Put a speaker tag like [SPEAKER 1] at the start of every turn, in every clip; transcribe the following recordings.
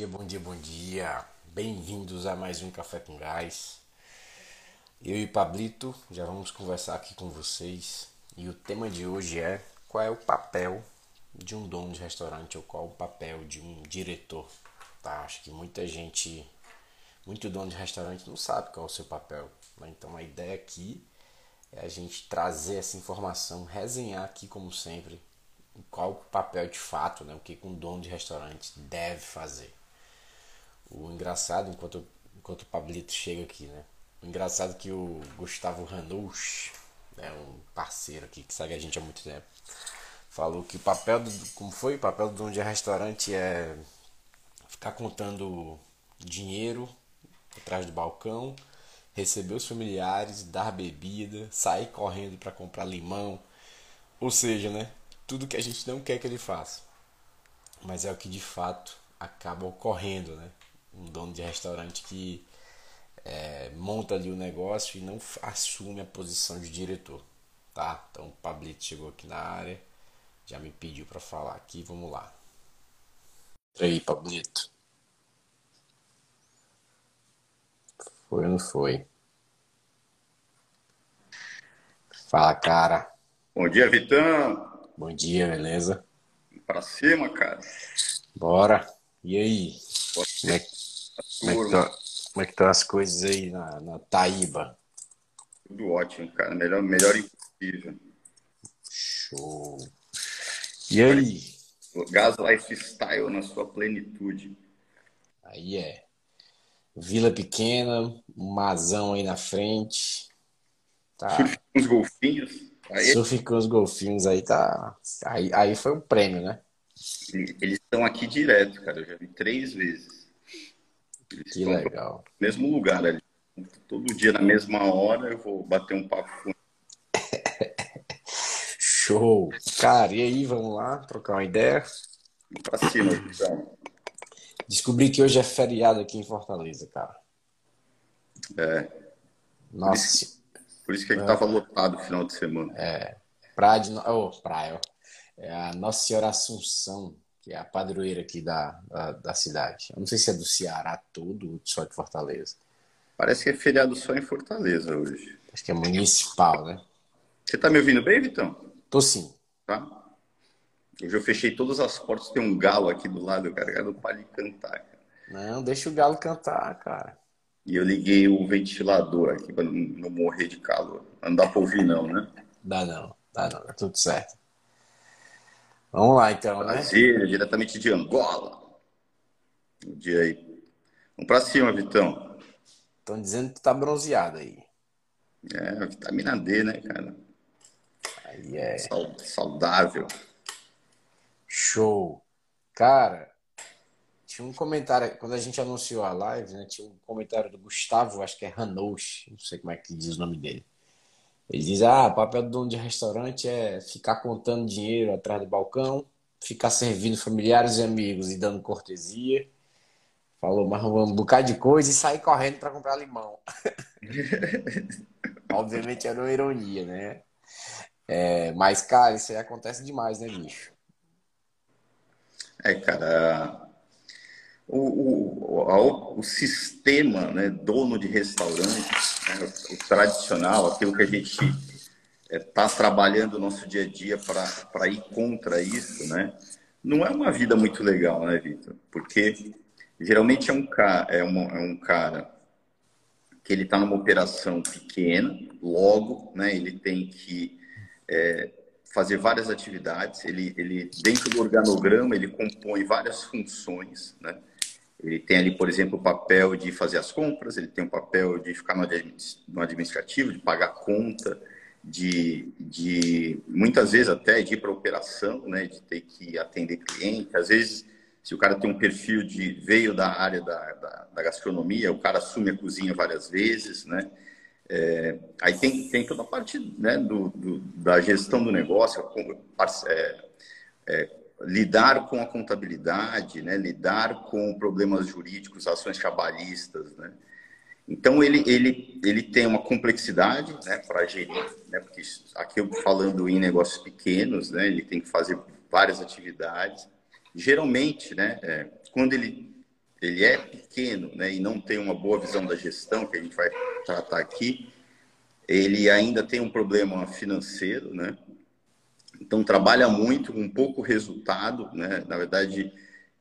[SPEAKER 1] dia, bom dia, bom dia. Bem-vindos a mais um Café com Gás. Eu e Pablito já vamos conversar aqui com vocês. E o tema de hoje é qual é o papel de um dono de restaurante ou qual é o papel de um diretor. Tá? Acho que muita gente, muito dono de restaurante não sabe qual é o seu papel. Né? Então a ideia aqui é a gente trazer essa informação, resenhar aqui como sempre qual o papel de fato, né? o que um dono de restaurante deve fazer. O engraçado, enquanto, enquanto o Pablito chega aqui, né? O engraçado é que o Gustavo Ranouch, né, um parceiro aqui que segue a gente há muito tempo, falou que o papel do. Como foi? O papel do dono de restaurante é ficar contando dinheiro atrás do balcão, receber os familiares, dar bebida, sair correndo para comprar limão. Ou seja, né? Tudo que a gente não quer que ele faça. Mas é o que de fato acaba ocorrendo, né? Um dono de restaurante que é, monta ali o negócio e não assume a posição de diretor, tá? Então o Pablito chegou aqui na área, já me pediu para falar aqui, vamos lá. E aí, Pablito? Foi ou não foi? Fala, cara.
[SPEAKER 2] Bom dia, Vitão.
[SPEAKER 1] Bom dia, beleza?
[SPEAKER 2] Pra cima, cara.
[SPEAKER 1] Bora. E aí? Como é, como, é que tá, como é que estão as coisas aí na, na Taíba?
[SPEAKER 2] Tudo ótimo, cara. Melhor, melhor impossível.
[SPEAKER 1] Show. E aí?
[SPEAKER 2] Gas Lifestyle na sua plenitude.
[SPEAKER 1] Aí é. Vila pequena, um mazão aí na frente.
[SPEAKER 2] Tá. Surf com os golfinhos.
[SPEAKER 1] Aí... Surf com os golfinhos aí tá. Aí, aí foi um prêmio, né?
[SPEAKER 2] Eles estão aqui direto, cara. Eu já vi três vezes.
[SPEAKER 1] Eles que legal.
[SPEAKER 2] No mesmo lugar ali. Todo dia na mesma hora eu vou bater um papo.
[SPEAKER 1] Show! Cara, e aí, vamos lá trocar uma ideia?
[SPEAKER 2] Pra cima, então.
[SPEAKER 1] Descobri que hoje é feriado aqui em Fortaleza, cara.
[SPEAKER 2] É.
[SPEAKER 1] Nossa.
[SPEAKER 2] Por isso, por isso que ele é. tava lotado no final de semana.
[SPEAKER 1] É. Praia de. Oh, praia, ó é a Nossa Senhora Assunção, que é a padroeira aqui da, da, da cidade. Eu não sei se é do Ceará todo ou só de Fortaleza.
[SPEAKER 2] Parece que é feriado só em Fortaleza hoje.
[SPEAKER 1] Acho que é municipal, né?
[SPEAKER 2] Você tá me ouvindo bem, Vitão?
[SPEAKER 1] Tô sim.
[SPEAKER 2] Tá? Hoje eu fechei todas as portas, tem um galo aqui do lado, cara, cara não para de cantar. Cara.
[SPEAKER 1] Não, deixa o galo cantar, cara.
[SPEAKER 2] E eu liguei o ventilador aqui para não, não, morrer de calor. Não dá para ouvir não, né?
[SPEAKER 1] Dá não, dá não, tá tudo certo. Vamos lá, então,
[SPEAKER 2] né? Brasília, diretamente de Angola. Um dia aí. Vamos pra cima, Vitão.
[SPEAKER 1] Estão dizendo que tu tá bronzeado aí.
[SPEAKER 2] É, vitamina D, né, cara?
[SPEAKER 1] Aí é.
[SPEAKER 2] Saudável.
[SPEAKER 1] Show. Cara, tinha um comentário, quando a gente anunciou a live, né? Tinha um comentário do Gustavo, acho que é Ranouch, não sei como é que diz o nome dele. Ele diz: ah, o papel do dono de restaurante é ficar contando dinheiro atrás do balcão, ficar servindo familiares e amigos e dando cortesia. Falou mais um bocado de coisa e sair correndo para comprar limão. Obviamente era uma ironia, né? É, mas, cara, isso aí acontece demais, né, bicho?
[SPEAKER 2] É, cara. O, o, o, o sistema, né, dono de restaurante, o tradicional, aquilo que a gente está é, tá trabalhando no nosso dia a dia para ir contra isso, né? Não é uma vida muito legal, né, Vitor? Porque geralmente é um, é, uma, é um cara que ele está numa operação pequena, logo, né? Ele tem que é, fazer várias atividades. Ele, ele dentro do organograma ele compõe várias funções, né? Ele tem ali, por exemplo, o papel de fazer as compras, ele tem o papel de ficar no administrativo, de pagar conta, de, de muitas vezes até de ir para operação, né, de ter que atender cliente. Às vezes, se o cara tem um perfil de veio da área da, da, da gastronomia, o cara assume a cozinha várias vezes, né? É, aí tem, tem toda a parte né, do, do da gestão do negócio, é, é, lidar com a contabilidade, né? lidar com problemas jurídicos, ações trabalhistas, né? Então ele, ele, ele tem uma complexidade né, para gerir, né, porque aqui eu falando em negócios pequenos, né, ele tem que fazer várias atividades. Geralmente, né, é, quando ele ele é pequeno né, e não tem uma boa visão da gestão, que a gente vai tratar aqui, ele ainda tem um problema financeiro, né? Então trabalha muito, com pouco resultado, né? Na verdade,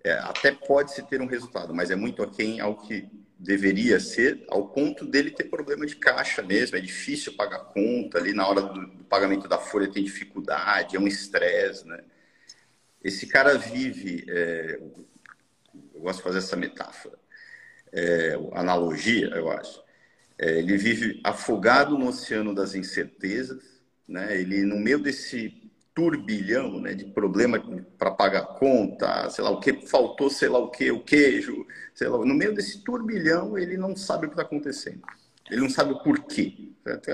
[SPEAKER 2] é, até pode-se ter um resultado, mas é muito aquém ao que deveria ser, ao ponto dele ter problema de caixa mesmo. É difícil pagar conta ali na hora do, do pagamento da folha tem dificuldade, é um estresse, né? Esse cara vive, é, eu gosto de fazer essa metáfora, é, analogia, eu acho. É, ele vive afogado no oceano das incertezas, né? Ele no meio desse turbilhão né, de problema para pagar conta, sei lá o que, faltou sei lá o que, o queijo, sei lá, no meio desse turbilhão ele não sabe o que está acontecendo. Ele não sabe o porquê.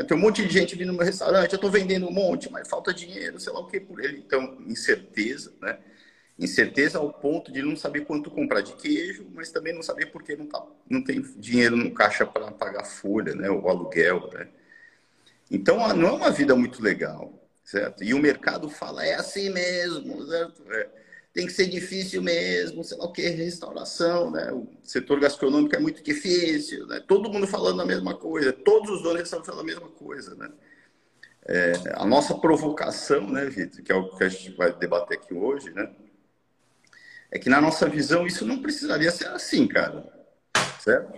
[SPEAKER 2] Tem um monte de gente vindo no meu restaurante, eu estou vendendo um monte, mas falta dinheiro, sei lá o que por ele. Então, incerteza, né? Incerteza ao ponto de não saber quanto comprar de queijo, mas também não saber por que não, tá, não tem dinheiro no caixa para pagar folha, né? O aluguel, né? Então, não é uma vida muito legal certo? E o mercado fala, é assim mesmo, certo? É, tem que ser difícil mesmo, sei lá o que, restauração, né? O setor gastronômico é muito difícil, né? Todo mundo falando a mesma coisa, todos os donos estão falando a mesma coisa, né? É, a nossa provocação, né, Vitor, que é o que a gente vai debater aqui hoje, né? É que na nossa visão isso não precisaria ser assim, cara, certo?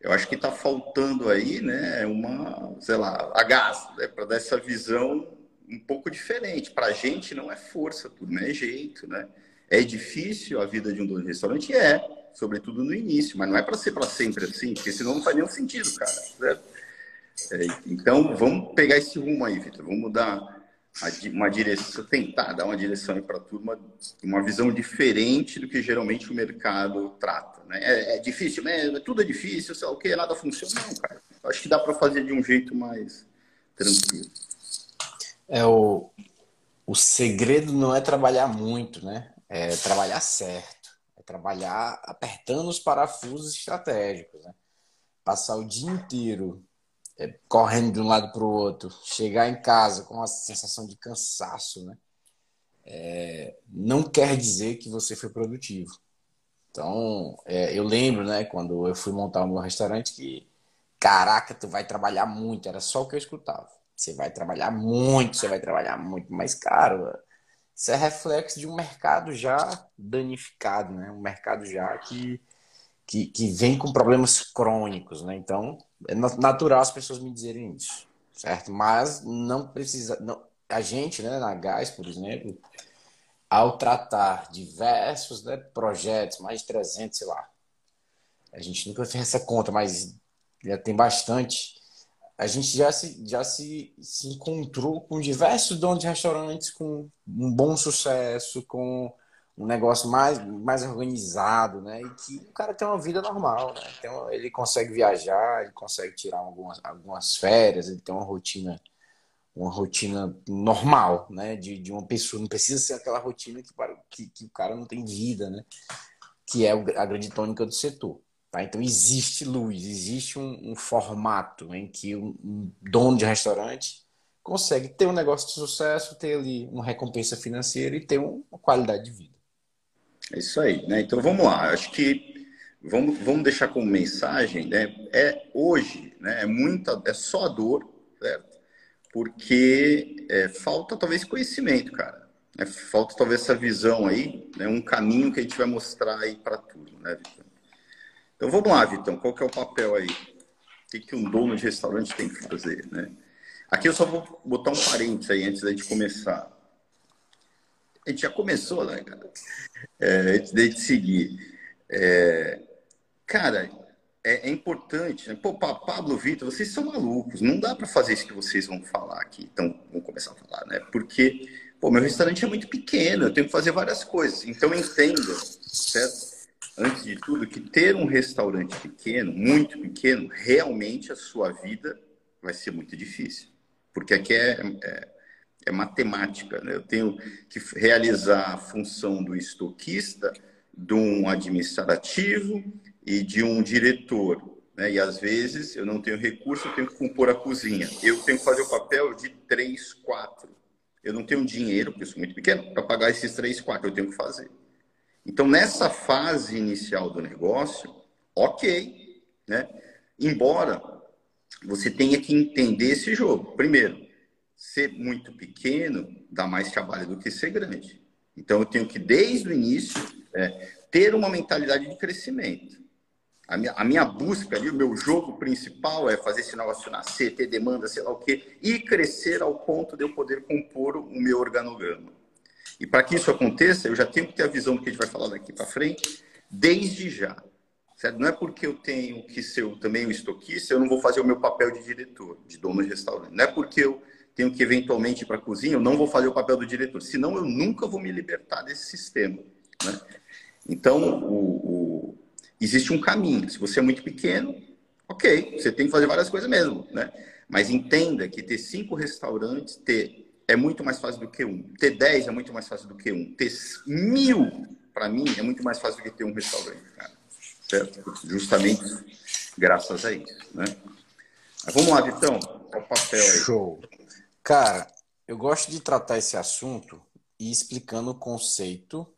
[SPEAKER 2] Eu acho que está faltando aí, né, uma, sei lá, a gás, né, para dar essa visão um pouco diferente. Para a gente não é força, tudo não é jeito, né? É difícil a vida de um dono de restaurante? É, sobretudo no início, mas não é para ser para sempre assim, porque senão não faz nenhum sentido, cara. É, então, vamos pegar esse rumo aí, Vitor. Vamos dar uma direção, tentar dar uma direção para a turma, uma visão diferente do que geralmente o mercado trata. Né? É, é, difícil mesmo, tudo é difícil, sei lá o que, nada funciona. Não, cara. Acho que dá para fazer de um jeito mais tranquilo.
[SPEAKER 1] É o, o segredo não é trabalhar muito, né? É trabalhar certo. É trabalhar apertando os parafusos estratégicos, né? Passar o dia inteiro é, correndo de um lado para o outro, chegar em casa com uma sensação de cansaço, né? É, não quer dizer que você foi produtivo. Então, é, eu lembro, né, quando eu fui montar o meu restaurante, que caraca, tu vai trabalhar muito, era só o que eu escutava. Você vai trabalhar muito, você vai trabalhar muito, mas, cara, isso é reflexo de um mercado já danificado, né? Um mercado já que, que, que vem com problemas crônicos, né? Então, é natural as pessoas me dizerem isso, certo? Mas não precisa... Não, a gente, né, na Gás, por exemplo, ao tratar diversos né, projetos, mais de 300, sei lá, a gente nunca fez essa conta, mas já tem bastante a gente já se, já se, se encontrou com diversos donos de restaurantes com um bom sucesso, com um negócio mais, mais organizado, né? E que o cara tem uma vida normal, né? Então, ele consegue viajar, ele consegue tirar algumas, algumas férias, ele tem uma rotina uma rotina normal, né? De, de uma pessoa, não precisa ser aquela rotina que, que, que o cara não tem vida, né? Que é a grande tônica do setor. Tá? Então existe luz, existe um, um formato em que um, um, dono de restaurante consegue ter um negócio de sucesso, ter ali uma recompensa financeira e ter uma qualidade de vida.
[SPEAKER 2] É isso aí, né? Então vamos lá. Acho que vamos, vamos deixar como mensagem, né? É hoje, né? É muita, é só dor, certo? Porque é, falta talvez conhecimento, cara. É, falta talvez essa visão aí, né? Um caminho que a gente vai mostrar aí para tudo, né, Victor? Então vamos lá, Vitão, qual que é o papel aí? O que, que um dono de restaurante tem que fazer, né? Aqui eu só vou botar um parênteses aí antes da gente começar. A gente já começou, né, cara? É, antes da gente seguir. É, cara, é, é, importante, né? Pô, Pablo, Vitor, vocês são malucos. Não dá para fazer isso que vocês vão falar aqui. Então, vamos começar a falar, né? Porque, pô, meu restaurante é muito pequeno, eu tenho que fazer várias coisas. Então, entenda, certo? Antes de tudo, que ter um restaurante pequeno, muito pequeno, realmente a sua vida vai ser muito difícil. Porque aqui é, é, é matemática. Né? Eu tenho que realizar a função do estoquista, de um administrativo e de um diretor. Né? E às vezes eu não tenho recurso, eu tenho que compor a cozinha. Eu tenho que fazer o papel de três, quatro. Eu não tenho dinheiro, porque eu sou muito pequeno, para pagar esses três, quatro. Eu tenho que fazer. Então, nessa fase inicial do negócio, ok, né? Embora você tenha que entender esse jogo. Primeiro, ser muito pequeno dá mais trabalho do que ser grande. Então, eu tenho que, desde o início, é, ter uma mentalidade de crescimento. A minha, a minha, busca ali, o meu jogo principal é fazer esse negócio nascer, ter demanda, sei lá o quê, e crescer ao ponto de eu poder compor o meu organograma. E para que isso aconteça, eu já tenho que ter a visão do que a gente vai falar daqui para frente, desde já. Certo? Não é porque eu tenho que ser também um estoquista, eu não vou fazer o meu papel de diretor, de dono de restaurante. Não é porque eu tenho que eventualmente ir para a cozinha, eu não vou fazer o papel do diretor. Senão eu nunca vou me libertar desse sistema. Né? Então, o, o, existe um caminho. Se você é muito pequeno, ok, você tem que fazer várias coisas mesmo. Né? Mas entenda que ter cinco restaurantes ter, é muito mais fácil do que um. Ter dez é muito mais fácil do que um. Ter mil, para mim, é muito mais fácil do que ter um restaurante. Cara. Certo? Justamente graças a isso. Né? Mas vamos lá, Vitão. Qual o papel aí?
[SPEAKER 1] Show. Cara, eu gosto de tratar esse assunto e explicando o conceito,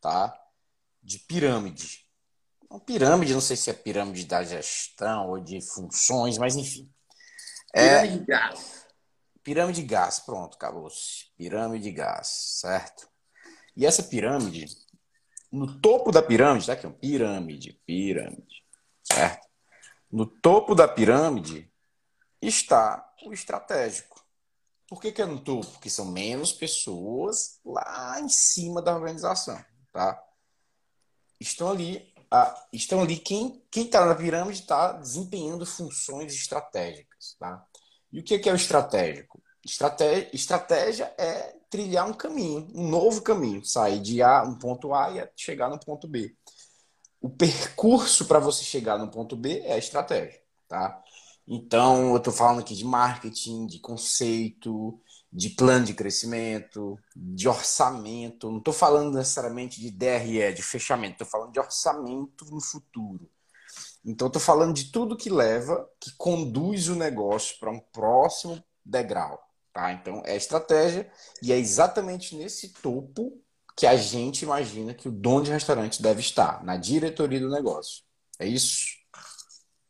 [SPEAKER 1] tá? De pirâmide. Uma pirâmide, não sei se é pirâmide da gestão ou de funções, mas enfim.
[SPEAKER 2] É... Pirâmide de gás.
[SPEAKER 1] Pirâmide de gás, pronto, acabou-se. Pirâmide de gás, certo? E essa pirâmide, no topo da pirâmide, tá aqui, ó, pirâmide, pirâmide, certo? No topo da pirâmide está o estratégico. Por que, que é no topo? Porque são menos pessoas lá em cima da organização, tá? Estão ali, estão ali quem quem está na pirâmide está desempenhando funções estratégicas, tá? E o que, que é o estratégico? Estratégia, estratégia é trilhar um caminho, um novo caminho, sair de A, um ponto A e chegar no ponto B. O percurso para você chegar no ponto B é a estratégia, tá? Então, eu estou falando aqui de marketing, de conceito, de plano de crescimento, de orçamento. Não estou falando necessariamente de DRE, de fechamento. Estou falando de orçamento no futuro. Então, estou falando de tudo que leva, que conduz o negócio para um próximo degrau. Tá? Então, é estratégia e é exatamente nesse topo que a gente imagina que o dono de restaurante deve estar, na diretoria do negócio. É isso?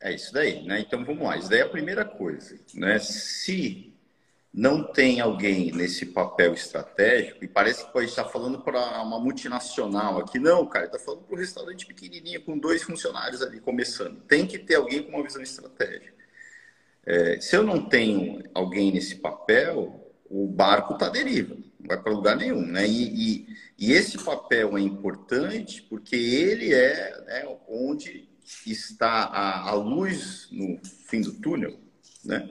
[SPEAKER 2] É isso daí, né? Então vamos lá. Isso daí é a primeira coisa, né? Se não tem alguém nesse papel estratégico, e parece que pode estar falando para uma multinacional aqui, não, cara, está falando para um restaurante pequenininho com dois funcionários ali começando. Tem que ter alguém com uma visão estratégica. É, se eu não tenho alguém nesse papel, o barco está deriva, não vai para lugar nenhum, né? E, e, e, esse papel é importante porque ele é né, onde está a, a luz no fim do túnel, né?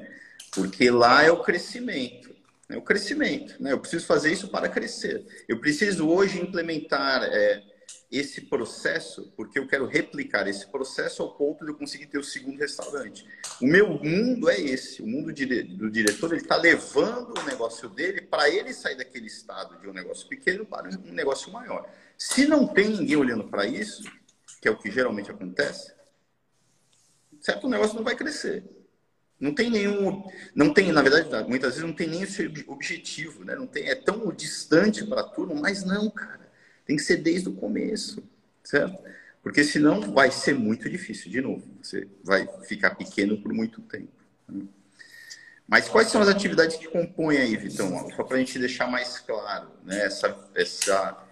[SPEAKER 2] Porque lá é o crescimento, é o crescimento, né? Eu preciso fazer isso para crescer. Eu preciso hoje implementar é, esse processo, porque eu quero replicar esse processo ao ponto de eu conseguir ter o segundo restaurante. O meu mundo é esse, o mundo do diretor, ele está levando o negócio dele para ele sair daquele estado de um negócio pequeno para um negócio maior. Se não tem ninguém olhando para isso, que é o que geralmente acontece, certo negócio não vai crescer. Não tem nenhum, não tem, na verdade, muitas vezes não tem nem esse objetivo, né? Não tem, é tão distante para turma, mas não, cara. Tem que ser desde o começo, certo? Porque senão vai ser muito difícil, de novo. Você vai ficar pequeno por muito tempo. Né? Mas quais são as atividades que compõem aí, Vitão? Só para a gente deixar mais claro, né? Essa, essa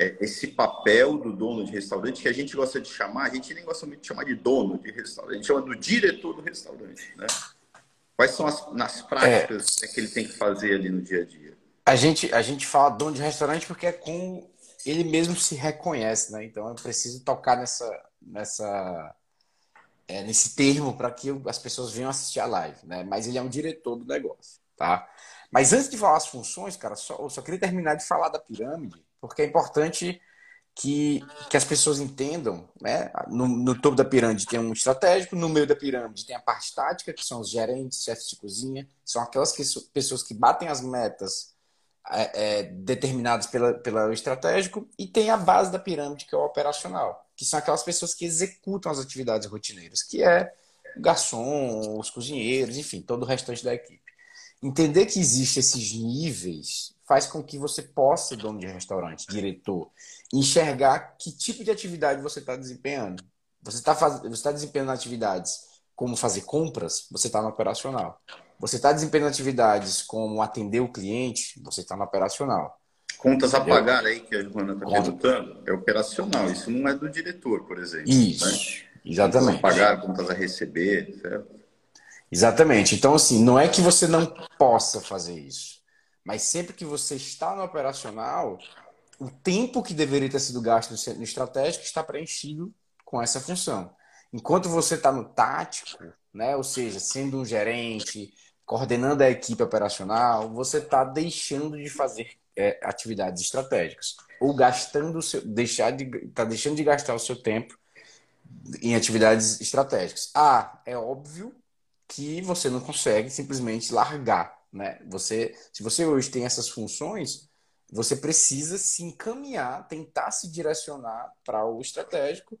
[SPEAKER 2] é, esse papel do dono de restaurante que a gente gosta de chamar, a gente nem gosta muito de chamar de dono de restaurante, a gente chama do diretor do restaurante, né? Quais são as nas práticas é, que ele tem que fazer ali no dia a dia?
[SPEAKER 1] A gente, a gente fala dono de restaurante porque é com ele mesmo se reconhece, né? Então é preciso tocar nessa, nessa é, nesse termo para que as pessoas venham assistir a live, né? Mas ele é um diretor do negócio, tá? Mas antes de falar as funções, cara, só, eu só queria terminar de falar da pirâmide porque é importante que, que as pessoas entendam, né? No, no, topo da pirâmide tem um estratégico, no meio da pirâmide tem a parte tática, que são os gerentes, chefes de cozinha, são aquelas que, pessoas que batem as metas é, é, determinadas pela, pelo estratégico, e tem a base da pirâmide, que é o operacional, que são aquelas pessoas que executam as atividades rotineiras, que é o garçom, os cozinheiros, enfim, todo o restante da equipe. Entender que existem esses níveis faz com que você possa, dono de restaurante, diretor, enxergar que tipo de atividade você está desempenhando. Você está faz... você tá desempenhando atividades como fazer compras, você está no operacional. Você está desempenhando atividades como atender o cliente, você está no operacional.
[SPEAKER 2] Contas a pagar aí, que a Joana está perguntando, é operacional. Isso não é do diretor, por exemplo.
[SPEAKER 1] Isso, né? exatamente.
[SPEAKER 2] Contas a pagar, contas a receber, certo?
[SPEAKER 1] Exatamente. Então, assim, não é que você não possa fazer isso, mas sempre que você está no operacional, o tempo que deveria ter sido gasto no estratégico está preenchido com essa função. Enquanto você está no tático, né, ou seja, sendo um gerente, coordenando a equipe operacional, você está deixando de fazer é, atividades estratégicas ou gastando o seu, deixar de, está deixando de gastar o seu tempo em atividades estratégicas. Ah, é óbvio que você não consegue simplesmente largar, né? Você, se você hoje tem essas funções, você precisa se encaminhar, tentar se direcionar para o estratégico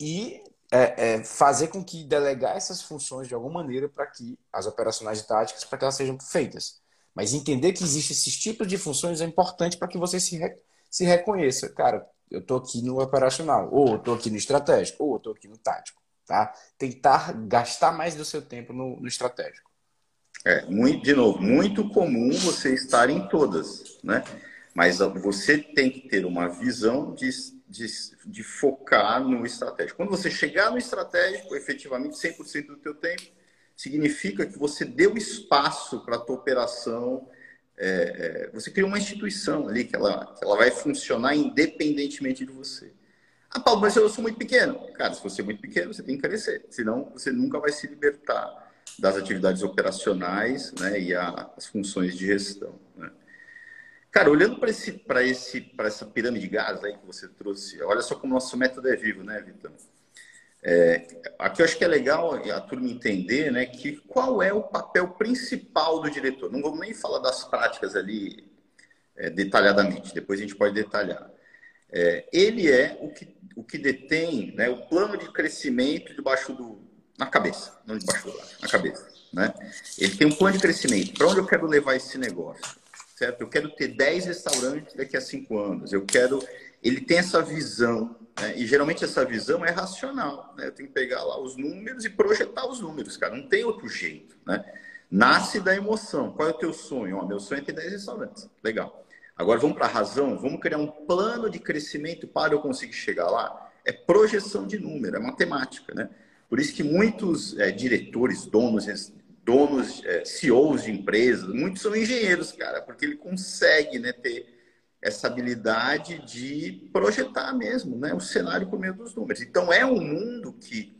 [SPEAKER 1] e é, é, fazer com que delegar essas funções de alguma maneira para que as operacionais e táticas para que elas sejam feitas. Mas entender que existem esses tipos de funções é importante para que você se, re, se reconheça. Cara, eu estou aqui no operacional, ou estou aqui no estratégico, ou estou aqui no tático. Tá? Tentar gastar mais do seu tempo no, no estratégico.
[SPEAKER 2] É, muito, de novo, muito comum você estar em todas, né? Mas você tem que ter uma visão de, de, de focar no estratégico. Quando você chegar no estratégico, efetivamente 100% do teu tempo, significa que você deu espaço para a tua operação, é, é, você criou uma instituição ali que ela, que ela vai funcionar independentemente de você. Ah, Paulo, mas eu sou muito pequeno. Cara, se você é muito pequeno, você tem que crescer. Senão, você nunca vai se libertar das atividades operacionais né, e a, as funções de gestão. Né? Cara, olhando para esse, esse, essa pirâmide de gás aí que você trouxe, olha só como nosso método é vivo, né, Vitor? É, aqui eu acho que é legal a turma entender né, que qual é o papel principal do diretor. Não vamos nem falar das práticas ali é, detalhadamente, depois a gente pode detalhar. É, ele é o que, o que detém né, o plano de crescimento debaixo do. na cabeça, não debaixo do na cabeça. Né? Ele tem um plano de crescimento. Para onde eu quero levar esse negócio? Certo? Eu quero ter 10 restaurantes daqui a 5 anos. Eu quero. Ele tem essa visão, né? e geralmente essa visão é racional. Né? Eu tenho que pegar lá os números e projetar os números, cara. Não tem outro jeito. Né? Nasce da emoção. Qual é o teu sonho? Ó, meu sonho é ter 10 restaurantes. Legal. Agora vamos para a razão, vamos criar um plano de crescimento para eu conseguir chegar lá. É projeção de número, é matemática, né? Por isso que muitos é, diretores, donos, donos, é, CEOs de empresas, muitos são engenheiros, cara, porque ele consegue, né, ter essa habilidade de projetar mesmo, né, o cenário por meio dos números. Então é um mundo que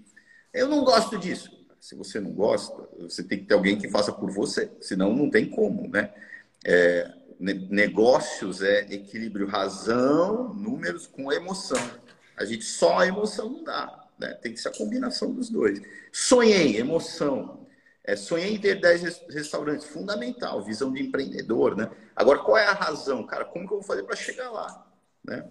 [SPEAKER 2] eu não gosto disso. Se você não gosta, você tem que ter alguém que faça por você, senão não tem como, né? É, negócios é equilíbrio razão, números com emoção. A gente só a emoção não dá, né? Tem que ser a combinação dos dois. Sonhei, emoção. É, sonhei em ter 10 restaurantes, fundamental, visão de empreendedor, né? Agora, qual é a razão, cara? Como que eu vou fazer para chegar lá, né?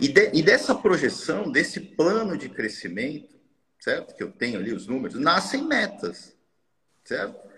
[SPEAKER 2] E, de, e dessa projeção, desse plano de crescimento, certo? Que eu tenho ali os números, nascem metas, certo?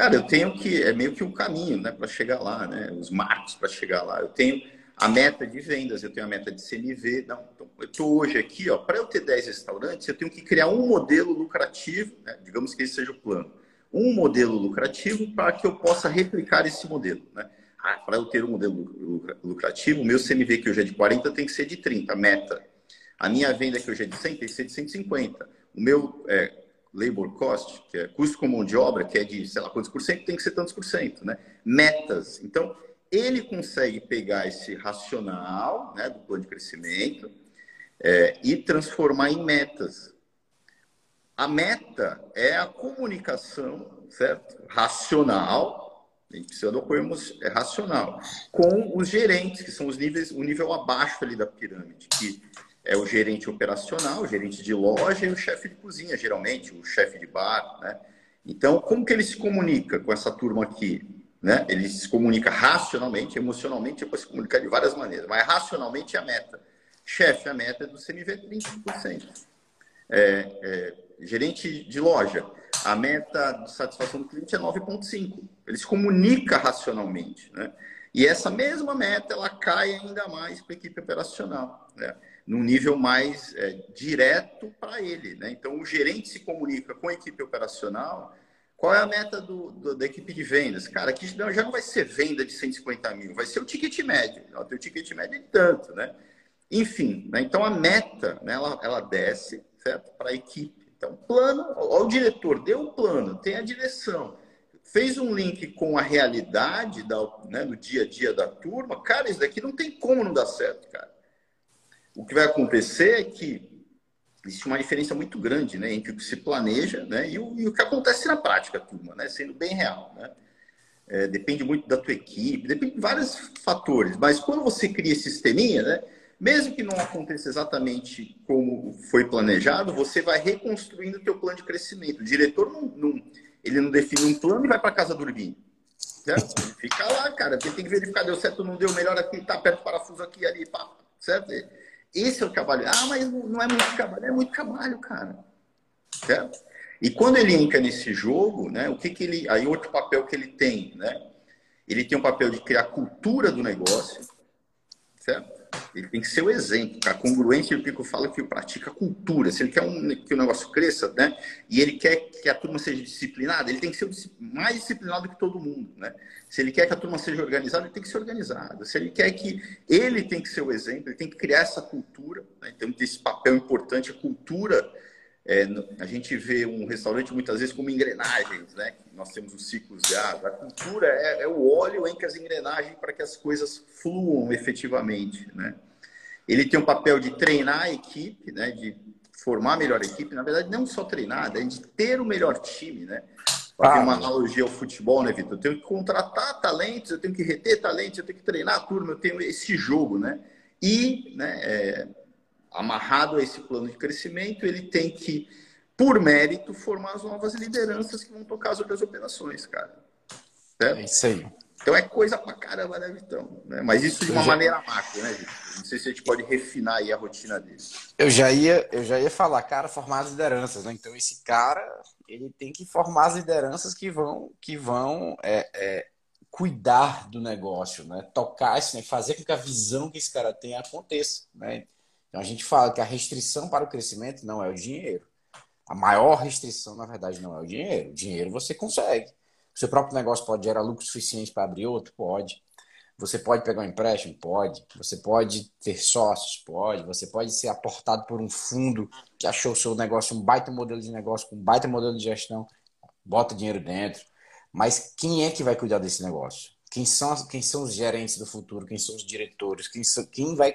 [SPEAKER 2] Cara, eu tenho que. É meio que um caminho, né, para chegar lá, né? Os marcos para chegar lá. Eu tenho a meta de vendas, eu tenho a meta de CMV. Não, então, eu estou hoje aqui, ó, para eu ter 10 restaurantes, eu tenho que criar um modelo lucrativo, né? digamos que esse seja o plano. Um modelo lucrativo para que eu possa replicar esse modelo, né? Ah, para eu ter um modelo lucrativo, o meu CMV que hoje é de 40 tem que ser de 30, meta. A minha venda que hoje é de 100 tem que ser de 150. O meu é, labor cost, que é custo com mão de obra, que é de, sei lá, quantos por cento, tem que ser tantos por cento, né? Metas. Então, ele consegue pegar esse racional né, do plano de crescimento é, e transformar em metas. A meta é a comunicação, certo? Racional, a gente precisa do apoio é racional, com os gerentes, que são os níveis, o nível abaixo ali da pirâmide, que é o gerente operacional, o gerente de loja e o chefe de cozinha, geralmente, o chefe de bar, né? Então, como que ele se comunica com essa turma aqui? Né? Ele se comunica racionalmente, emocionalmente, ele pode se comunicar de várias maneiras, mas racionalmente é a meta. Chefe, a meta é do CMV 30%. É, é, gerente de loja, a meta de satisfação do cliente é 9,5. Ele se comunica racionalmente, né? E essa mesma meta ela cai ainda mais para a equipe operacional, né? Num nível mais é, direto para ele. Né? Então, o gerente se comunica com a equipe operacional. Qual é a meta do, do, da equipe de vendas? Cara, aqui já não vai ser venda de 150 mil, vai ser o ticket médio. O teu ticket médio é tanto, né? Enfim, né? então a meta, né, ela, ela desce, certo? Para a equipe. Então, plano, ó, o diretor deu o plano, tem a direção, fez um link com a realidade da, né, do dia a dia da turma, cara, isso daqui não tem como não dar certo, cara. O que vai acontecer é que existe uma diferença muito grande né, entre o que se planeja né, e, o, e o que acontece na prática, turma, né, sendo bem real. Né? É, depende muito da tua equipe, depende de vários fatores, mas quando você cria esse sisteminha, né, mesmo que não aconteça exatamente como foi planejado, você vai reconstruindo o teu plano de crescimento. O diretor não, não ele não define um plano e vai para casa dormir. Certo? Fica lá, cara. Ele tem que verificar, deu certo, não deu, melhor aqui, tá perto do parafuso aqui, ali, pá. Certo? Esse é o trabalho. Ah, mas não é muito trabalho. É muito trabalho, cara. Certo? E quando ele entra nesse jogo, né, o que, que ele. Aí outro papel que ele tem, né? Ele tem o papel de criar cultura do negócio, certo? Ele tem que ser o exemplo. A congruência, o Pico fala que pratica cultura. Se ele quer um, que o negócio cresça, né? E ele quer que a turma seja disciplinada, ele tem que ser mais disciplinado que todo mundo, né? Se ele quer que a turma seja organizada, ele tem que ser organizado. Se ele quer que ele tem que ser o exemplo, ele tem que criar essa cultura. Né? Então, esse papel importante, a cultura é, a gente vê um restaurante muitas vezes como engrenagens, né? Nós temos os ciclos de água. A cultura é, é o óleo entre as engrenagens para que as coisas fluam efetivamente, né? Ele tem um papel de treinar a equipe, né? De formar a melhor equipe. Na verdade, não só treinar, é de ter o melhor time, né? Ah, uma analogia ao futebol, né, Vitor? Eu tenho que contratar talentos, eu tenho que reter talentos, eu tenho que treinar a turma, eu tenho esse jogo, né? E, né, é, amarrado a esse plano de crescimento, ele tem que, por mérito, formar as novas lideranças que vão tocar as outras operações, cara.
[SPEAKER 1] Certo? É isso aí.
[SPEAKER 2] Então é coisa pra caramba, né, Vitão? Né? Mas isso de uma já... maneira macro, né, Vitor? Não sei se a gente pode refinar aí a rotina dele.
[SPEAKER 1] Eu já ia, eu já ia falar, cara, formar as lideranças, né? Então esse cara, ele tem que formar as lideranças que vão, que vão é, é, cuidar do negócio, né? Tocar isso, né? fazer com que a visão que esse cara tem aconteça, né? Então a gente fala que a restrição para o crescimento não é o dinheiro. A maior restrição, na verdade, não é o dinheiro. O dinheiro você consegue. O seu próprio negócio pode gerar lucro suficiente para abrir outro? Pode. Você pode pegar um empréstimo? Pode. Você pode ter sócios? Pode. Você pode ser aportado por um fundo que achou o seu negócio um baita modelo de negócio, com um baita modelo de gestão, bota dinheiro dentro. Mas quem é que vai cuidar desse negócio? Quem são, quem são os gerentes do futuro? Quem são os diretores? Quem, são, quem vai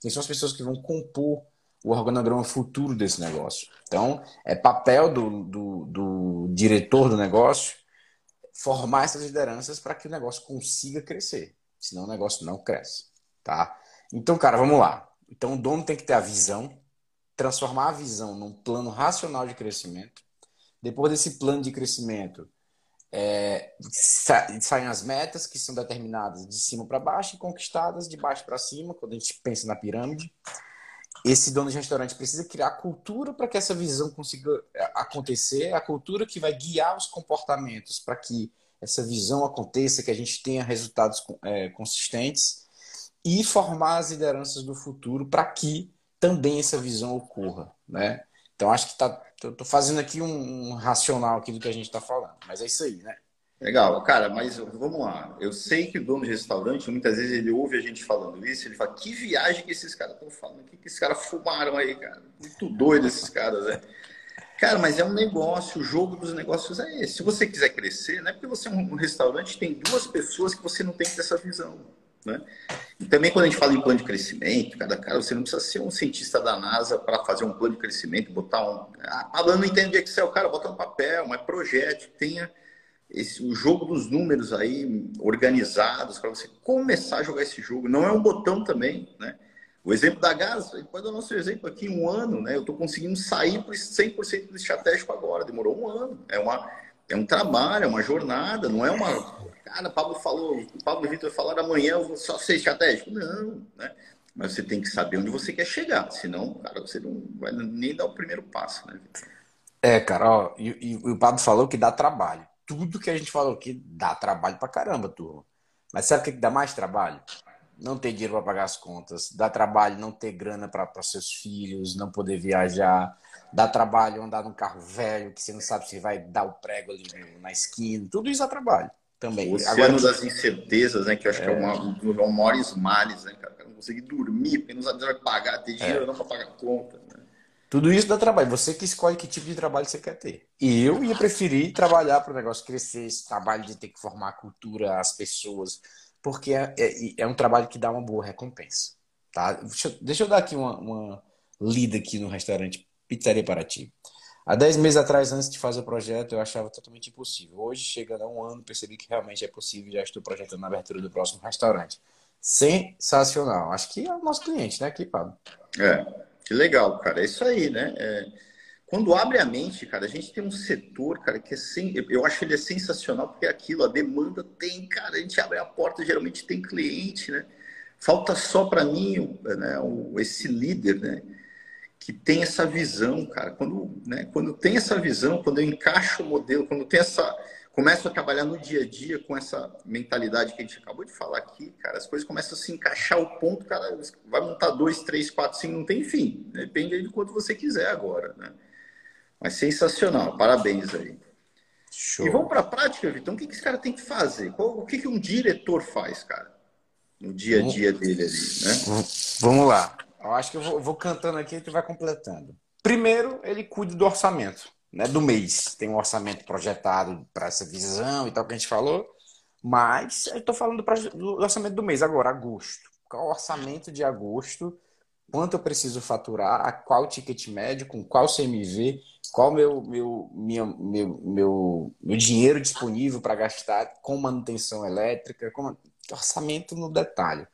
[SPEAKER 1] quem são as pessoas que vão compor o organograma futuro desse negócio. Então, é papel do, do, do diretor do negócio formar essas lideranças para que o negócio consiga crescer. Senão o negócio não cresce. Tá? Então, cara, vamos lá. Então, o dono tem que ter a visão, transformar a visão num plano racional de crescimento. Depois desse plano de crescimento, é, saem as metas que são determinadas de cima para baixo e conquistadas de baixo para cima, quando a gente pensa na pirâmide. Esse dono de restaurante precisa criar cultura para que essa visão consiga é, acontecer, a cultura que vai guiar os comportamentos para que essa visão aconteça, que a gente tenha resultados é, consistentes e formar as lideranças do futuro para que também essa visão ocorra, né? Então acho que tá, tô fazendo aqui um, um racional aqui do que a gente está falando, mas é isso aí, né?
[SPEAKER 2] Legal, cara, mas vamos lá. Eu sei que o dono de restaurante, muitas vezes ele ouve a gente falando isso, ele fala, que viagem que esses caras estão falando, o que, que esses caras fumaram aí, cara? Muito doido esses caras, né? Cara, mas é um negócio, o jogo dos negócios é esse. Se você quiser crescer, não é porque você é um restaurante, tem duas pessoas que você não tem essa visão. Né? E também quando a gente fala em plano de crescimento, cada cara, você não precisa ser um cientista da NASA para fazer um plano de crescimento, botar um. Ah, Alan não entende de Excel, cara, bota no papel, mas projete, tenha esse, o jogo dos números aí organizados para você começar a jogar esse jogo. Não é um botão também, né? O exemplo da pode dar o nosso exemplo aqui, um ano, né? Eu estou conseguindo sair por 100% do estratégico agora, demorou um ano. É, uma, é um trabalho, é uma jornada, não é uma Cara, Pablo falou, o Pablo Vitor falaram amanhã eu vou só ser estratégico. Não, né? Mas você tem que saber onde você quer chegar, senão, cara, você não vai nem dar o primeiro passo, né?
[SPEAKER 1] É, cara, ó, e, e o Pablo falou que dá trabalho. Tudo que a gente falou aqui dá trabalho pra caramba, turma. Mas sabe o que que dá mais trabalho? Não ter dinheiro para pagar as contas. Dá trabalho não ter grana para seus filhos, não poder viajar. Dá trabalho andar num carro velho que você não sabe se vai dar o prego ali na esquina. Tudo isso dá trabalho também.
[SPEAKER 2] O oceano Agora, das incertezas, né? Que eu acho é... que é uma, um dos maiores males, né, cara? Não conseguir dormir, porque não sabe se vai pagar, ter dinheiro é. não para pagar conta. Né?
[SPEAKER 1] Tudo isso dá trabalho. Você que escolhe que tipo de trabalho você quer ter. E eu ia preferir trabalhar para o negócio crescer, esse trabalho de ter que formar a cultura, as pessoas, porque é, é, é, um trabalho que dá uma boa recompensa. Tá? Deixa, eu, deixa eu dar aqui uma, uma lida aqui no restaurante Pizzaria Paraty. Há 10 meses atrás, antes de fazer o projeto, eu achava totalmente impossível. Hoje, chegando a um ano, percebi que realmente é possível e já estou projetando a abertura do próximo restaurante. Sensacional. Acho que é o nosso cliente, né, aqui, Pablo?
[SPEAKER 2] É, que legal, cara. É isso aí, né? É... Quando abre a mente, cara, a gente tem um setor, cara, que é sem... eu acho ele é sensacional, porque é aquilo, a demanda tem, cara, a gente abre a porta, geralmente tem cliente, né? Falta só para mim né, esse líder, né? Que tem essa visão, cara. Quando, né, quando tem essa visão, quando eu encaixo o modelo, quando tem essa. Começo a trabalhar no dia a dia com essa mentalidade que a gente acabou de falar aqui, cara, as coisas começam a se encaixar o ponto, cara, vai montar dois, três, quatro, cinco, não tem fim. Depende aí de quanto você quiser agora, né? Mas sensacional, parabéns aí. Show. E vamos para a prática, Vitão. O que, que esse cara tem que fazer? O que, que um diretor faz, cara? No dia a dia dele ali, né?
[SPEAKER 1] Vamos lá. Eu acho que eu vou, vou cantando aqui e tu vai completando. Primeiro, ele cuida do orçamento, né, do mês. Tem um orçamento projetado para essa visão e tal que a gente falou, mas eu estou falando do, do orçamento do mês agora, agosto. Qual o orçamento de agosto? Quanto eu preciso faturar? Qual o ticket médio? Com qual CMV? Qual meu meu minha, meu, meu, meu dinheiro disponível para gastar com manutenção elétrica? Com orçamento no detalhe.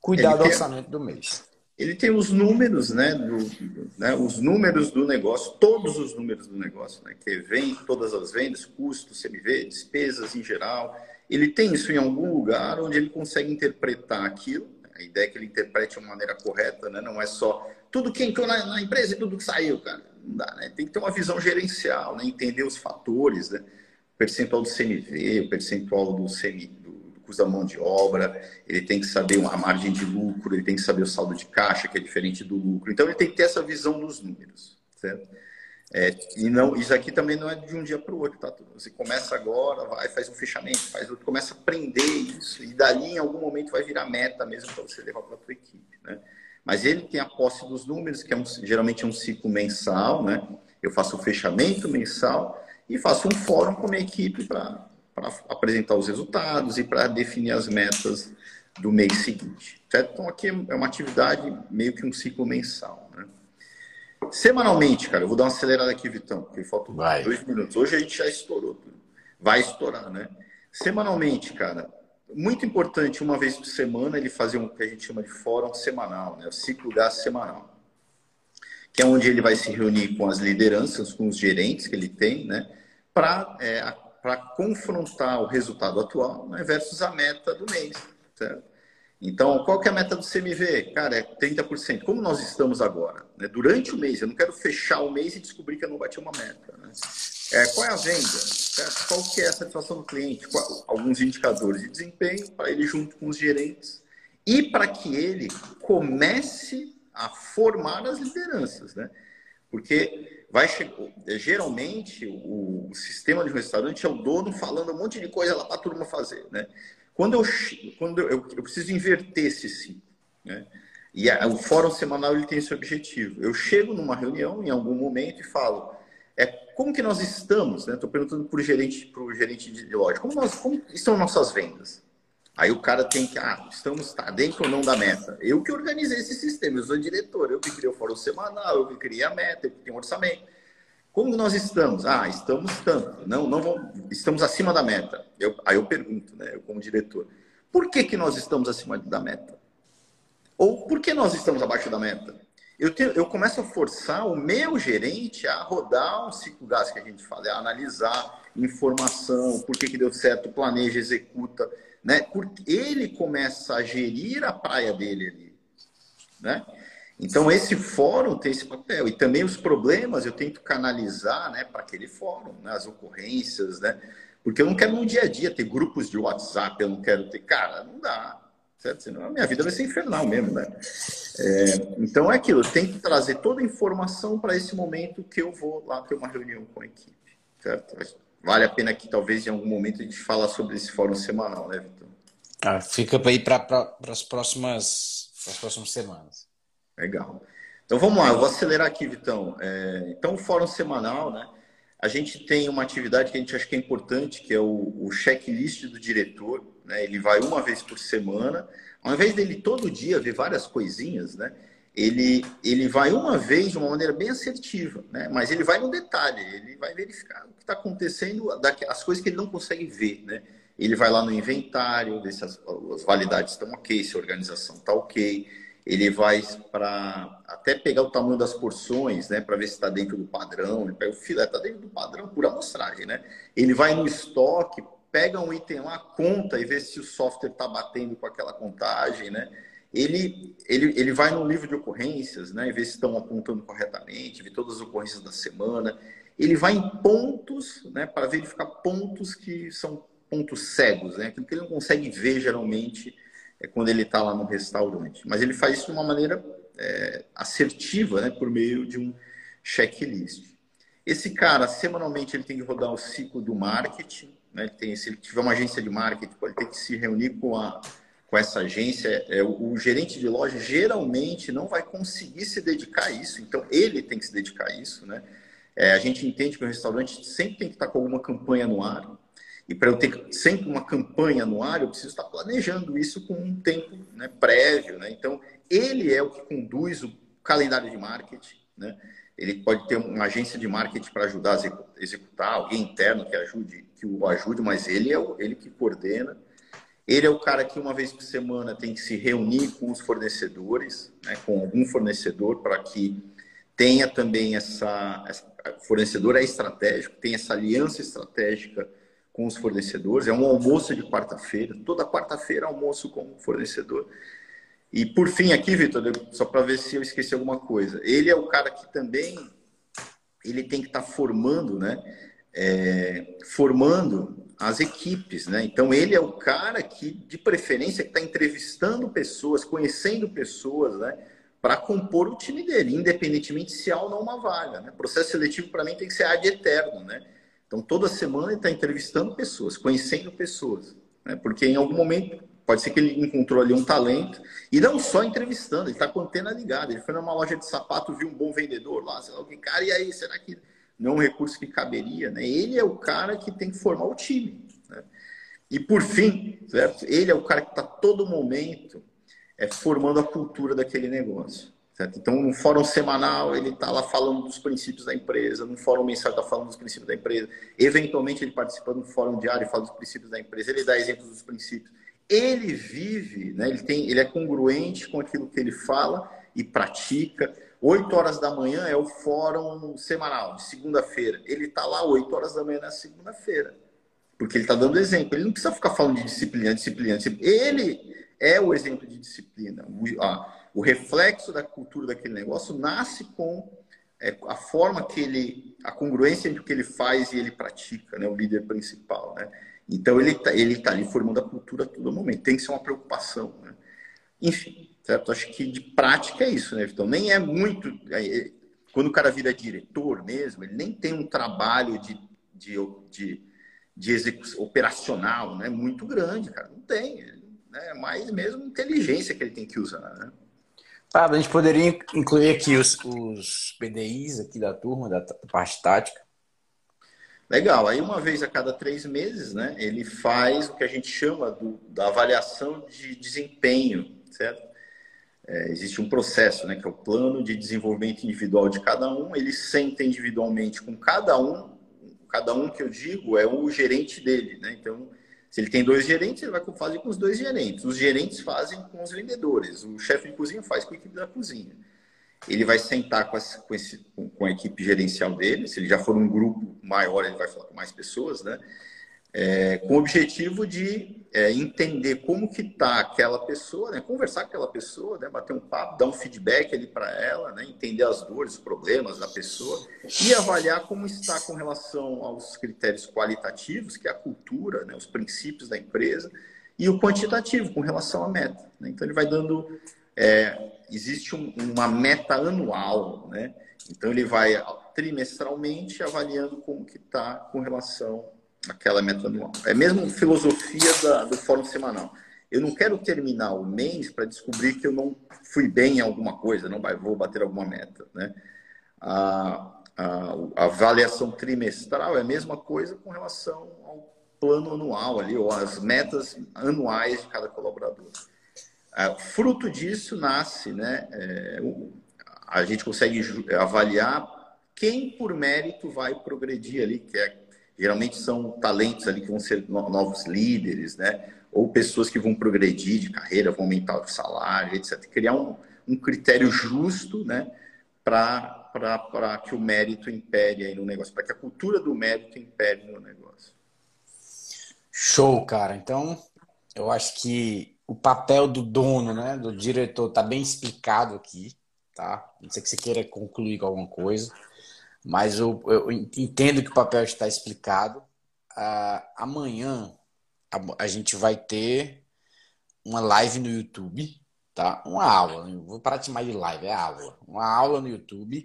[SPEAKER 1] Cuidar do orçamento do mês
[SPEAKER 2] ele tem os números, né, do, né, os números do negócio, todos os números do negócio, né, que vem todas as vendas, custos, CMV, despesas em geral. Ele tem isso em algum lugar onde ele consegue interpretar aquilo. A ideia é que ele interprete de uma maneira correta, né, não é só tudo que entrou na, na empresa e tudo que saiu, cara. Não dá, né? Tem que ter uma visão gerencial, né, entender os fatores, né, o percentual do CMV, o percentual do CMI, custo da mão de obra, ele tem que saber a margem de lucro, ele tem que saber o saldo de caixa, que é diferente do lucro. Então, ele tem que ter essa visão dos números, certo? É, e não, isso aqui também não é de um dia para o outro, tá? Você começa agora, vai, faz um fechamento, faz outro, começa a aprender isso, e dali em algum momento vai virar meta mesmo para você levar para a tua equipe, né? Mas ele tem a posse dos números, que é um, geralmente é um ciclo mensal, né? Eu faço o fechamento mensal e faço um fórum com a minha equipe para para apresentar os resultados e para definir as metas do mês seguinte. Certo? Então, aqui é uma atividade meio que um ciclo mensal. Né? Semanalmente, cara, eu vou dar uma acelerada aqui, Vitão, porque faltam Vai. dois minutos. Hoje a gente já estourou. Vai estourar, né? Semanalmente, cara, muito importante, uma vez por semana, ele fazer um que a gente chama de fórum semanal, né? o ciclo gás semanal. Que é onde ele vai se reunir com as lideranças, com os gerentes que ele tem, né? Para é, para confrontar o resultado atual né, versus a meta do mês. Certo? Então, qual que é a meta do CMV? Cara, é 30%. Como nós estamos agora? Né? Durante o mês, eu não quero fechar o mês e descobrir que eu não bati uma meta. Né? É, qual é a venda? Certo? Qual que é a satisfação do cliente? Qual, alguns indicadores de desempenho para ele junto com os gerentes e para que ele comece a formar as lideranças, né? Porque vai geralmente o, sistema de um restaurante é o dono falando um monte de coisa lá para a turma fazer, né? Quando eu quando eu, eu preciso inverter esse ciclo, né? E a, o fórum semanal ele tem esse objetivo. Eu chego numa reunião em algum momento e falo é como que nós estamos, né? Estou perguntando para o gerente, para o gerente de loja, como nós, como estão nossas vendas? Aí o cara tem que, ah, estamos tá dentro ou não da meta. Eu que organizei esse sistema, eu sou diretor, eu que criei o fórum semanal, eu que criei a meta, eu que tenho orçamento. Como nós estamos? Ah, estamos tanto. Não, não vamos, estamos acima da meta. Eu, aí eu pergunto, né, eu como diretor, por que, que nós estamos acima da meta? Ou por que nós estamos abaixo da meta? Eu, tenho, eu começo a forçar o meu gerente a rodar um ciclo gás que a gente fala, a analisar informação, por que, que deu certo, planeja, executa né? Porque ele começa a gerir a praia dele ali, né? Então, esse fórum tem esse papel. E também os problemas eu tento canalizar né, para aquele fórum, né, as ocorrências, né? Porque eu não quero no dia a dia ter grupos de WhatsApp, eu não quero ter. Cara, não dá. Certo? Senão a minha vida vai ser infernal mesmo, né? É, então é aquilo, eu tenho que trazer toda a informação para esse momento que eu vou lá ter uma reunião com a equipe. Certo? Vale a pena que talvez em algum momento a gente fala sobre esse fórum semanal, né, Vitor?
[SPEAKER 1] Ah, fica para ir para as próximas, as próximas semanas.
[SPEAKER 2] Legal. Então vamos lá, eu vou acelerar aqui, Vitão. É, então, o fórum semanal, né? A gente tem uma atividade que a gente acha que é importante, que é o, o checklist do diretor. Né? Ele vai uma vez por semana. Ao invés dele todo dia ver várias coisinhas, né? Ele, ele vai uma vez de uma maneira bem assertiva, né? Mas ele vai no detalhe, ele vai verificar o que está acontecendo, as coisas que ele não consegue ver, né? Ele vai lá no inventário, ver se as, as validades estão ok, se a organização está ok ele vai para até pegar o tamanho das porções, né, para ver se está dentro do padrão. Ele pega o filé, está dentro do padrão por amostragem, né? Ele vai no estoque, pega um item lá, conta e vê se o software está batendo com aquela contagem, né? Ele, ele, ele vai no livro de ocorrências, né, e vê se estão apontando corretamente, vê todas as ocorrências da semana. Ele vai em pontos, né, para verificar pontos que são pontos cegos, né, aquilo que ele não consegue ver geralmente é quando ele está lá no restaurante. Mas ele faz isso de uma maneira é, assertiva, né, por meio de um checklist. Esse cara, semanalmente, ele tem que rodar o ciclo do marketing. Né, ele tem, se ele tiver uma agência de marketing, ele tem que se reunir com, a, com essa agência. É, o, o gerente de loja geralmente não vai conseguir se dedicar a isso, então ele tem que se dedicar a isso. Né? É, a gente entende que o restaurante sempre tem que estar com alguma campanha no ar. E para eu ter sempre uma campanha no ar, eu preciso estar planejando isso com um tempo né, prévio. Né? Então, ele é o que conduz o calendário de marketing. Né? Ele pode ter uma agência de marketing para ajudar a executar, alguém interno que ajude, que o ajude, mas ele é o, ele que coordena. Ele é o cara que uma vez por semana tem que se reunir com os fornecedores, né, com algum fornecedor, para que tenha também essa, essa fornecedor é estratégico, tem essa aliança estratégica com os fornecedores. É um almoço de quarta-feira. Toda quarta-feira almoço com o fornecedor. E por fim aqui, Vitor, só para ver se eu esqueci alguma coisa. Ele é o cara que também ele tem que estar tá formando, né? É, formando as equipes, né? Então ele é o cara que, de preferência, que está entrevistando pessoas, conhecendo pessoas, né? Para compor o time dele, independentemente se há ou não uma vaga. Né? Processo seletivo para mim tem que ser ad eterno, né? Então, toda semana ele está entrevistando pessoas, conhecendo pessoas. Né? Porque em algum momento pode ser que ele encontrou ali um talento. E não só entrevistando, ele está com a antena ligada. Ele foi numa loja de sapato, viu um bom vendedor lá, sei lá, cara, e aí, será que não é um recurso que caberia? Né? Ele é o cara que tem que formar o time. Né? E por fim, certo? ele é o cara que está todo momento é, formando a cultura daquele negócio. Certo? Então, no fórum semanal, ele está lá falando dos princípios da empresa, no fórum mensal, está falando dos princípios da empresa. Eventualmente, ele participa do fórum diário e fala dos princípios da empresa, ele dá exemplos dos princípios. Ele vive, né? ele, tem, ele é congruente com aquilo que ele fala e pratica. Oito horas da manhã é o fórum semanal, de segunda-feira. Ele está lá oito horas da manhã na segunda-feira, porque ele está dando exemplo. Ele não precisa ficar falando de disciplina, disciplina, disciplina. Ele é o exemplo de disciplina. O, o reflexo da cultura daquele negócio nasce com é, a forma que ele, a congruência entre o que ele faz e ele pratica, né? O líder principal, né? Então ele está ele tá ali formando a cultura a todo momento. Tem que ser uma preocupação, né? Enfim, certo? Acho que de prática é isso, né? Então nem é muito. É, quando o cara vira diretor mesmo, ele nem tem um trabalho de, de, de, de execução operacional, né? Muito grande, cara. Não tem. Né? É mais mesmo inteligência que ele tem que usar, né?
[SPEAKER 1] Ah, a gente poderia incluir aqui os, os PDIs aqui da turma, da, da parte tática.
[SPEAKER 2] Legal. Aí uma vez a cada três meses, né, ele faz o que a gente chama do, da avaliação de desempenho, certo? É, existe um processo, né, que é o plano de desenvolvimento individual de cada um. Ele senta individualmente com cada um. Cada um que eu digo é o gerente dele, né? Então se ele tem dois gerentes, ele vai fazer com os dois gerentes. Os gerentes fazem com os vendedores. O chefe de cozinha faz com a equipe da cozinha. Ele vai sentar com, com, esse, com, a equipe gerencial dele. Se ele já for um grupo maior, ele vai falar com mais pessoas, né? É, com o objetivo de é, entender como que está aquela pessoa, né? conversar com aquela pessoa, né? bater um papo, dar um feedback ali para ela, né? entender as dores, os problemas da pessoa e avaliar como está com relação aos critérios qualitativos, que é a cultura, né? os princípios da empresa, e o quantitativo, com relação à meta. Né? Então, ele vai dando. É, existe um, uma meta anual, né? Então, ele vai trimestralmente avaliando como que está com relação Aquela meta anual. É mesmo filosofia da, do fórum semanal. Eu não quero terminar o mês para descobrir que eu não fui bem em alguma coisa, não vou bater alguma meta. Né? A, a, a, avaliação trimestral é a mesma coisa com relação ao plano anual ali, ou as metas anuais de cada colaborador. É, fruto disso nasce, né? É, a gente consegue avaliar quem por mérito vai progredir ali, que é Geralmente são talentos ali que vão ser novos líderes, né? Ou pessoas que vão progredir de carreira, vão aumentar o salário, etc. Criar um, um critério justo, né? Para que o mérito impere aí no negócio, para que a cultura do mérito impere no negócio.
[SPEAKER 1] Show, cara. Então, eu acho que o papel do dono, né, do diretor, tá bem explicado aqui, tá? Não sei que você queira concluir com alguma coisa. Mas eu, eu entendo que o papel está explicado. Uh, amanhã a, a, gente vai ter uma live no YouTube, tá? Uma aula, né? vou parar de chamar de live, é aula. Uma aula no YouTube.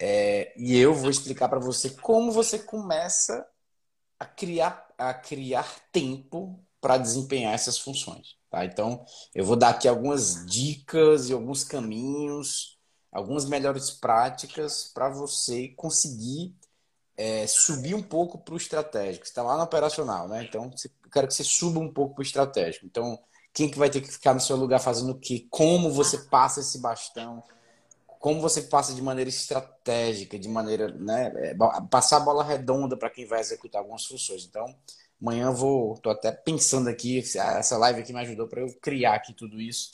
[SPEAKER 1] É, e eu vou explicar para você como você começa a criar, a criar tempo para desempenhar essas funções. Tá? Então, eu vou dar aqui algumas dicas e alguns caminhos algumas melhores práticas para você conseguir é, subir um pouco para o estratégico. Você está lá no operacional, né? Então, eu quero que você suba um pouco para o estratégico. Então, quem que vai ter que ficar no seu lugar fazendo o quê? Como você passa esse bastão? Como você passa de maneira estratégica, de maneira, né? É, passar a bola redonda para quem vai executar algumas funções. Então, amanhã eu vou, tô até pensando aqui, essa live aqui me ajudou para eu criar aqui tudo isso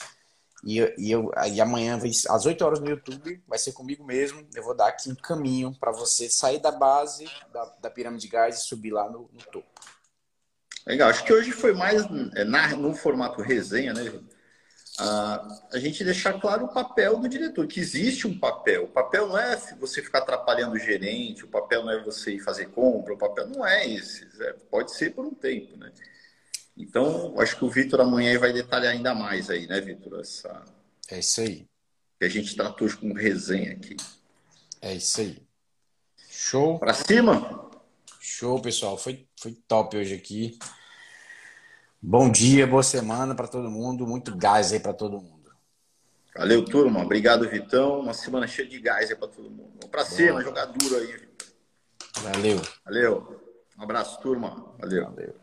[SPEAKER 1] e, e, eu, e amanhã, às 8 horas no YouTube, vai ser comigo mesmo. Eu vou dar aqui um caminho para você sair da base da, da pirâmide de gás e subir lá no, no topo.
[SPEAKER 2] Legal. Acho que hoje foi mais é, na, no formato resenha, né? Ah, a gente deixar claro o papel do diretor, que existe um papel. O papel não é você ficar atrapalhando o gerente, o papel não é você ir fazer compra, o papel não é esse. É, pode ser por um tempo, né? Então, acho que o Vitor amanhã vai detalhar ainda mais aí, né, Vitor? Essa...
[SPEAKER 1] É isso aí.
[SPEAKER 2] Que a gente tratou como resenha aqui.
[SPEAKER 1] É isso aí. Show.
[SPEAKER 2] Pra cima?
[SPEAKER 1] Show, pessoal. Foi, foi top hoje aqui. Bom dia, boa semana para todo mundo. Muito gás aí para todo mundo.
[SPEAKER 2] Valeu, turma. Obrigado, Vitão. Uma semana cheia de gás aí para todo mundo. Vamos pra cima, jogar duro aí, Vitor.
[SPEAKER 1] Valeu.
[SPEAKER 2] Valeu. Um abraço, turma. Valeu. Valeu.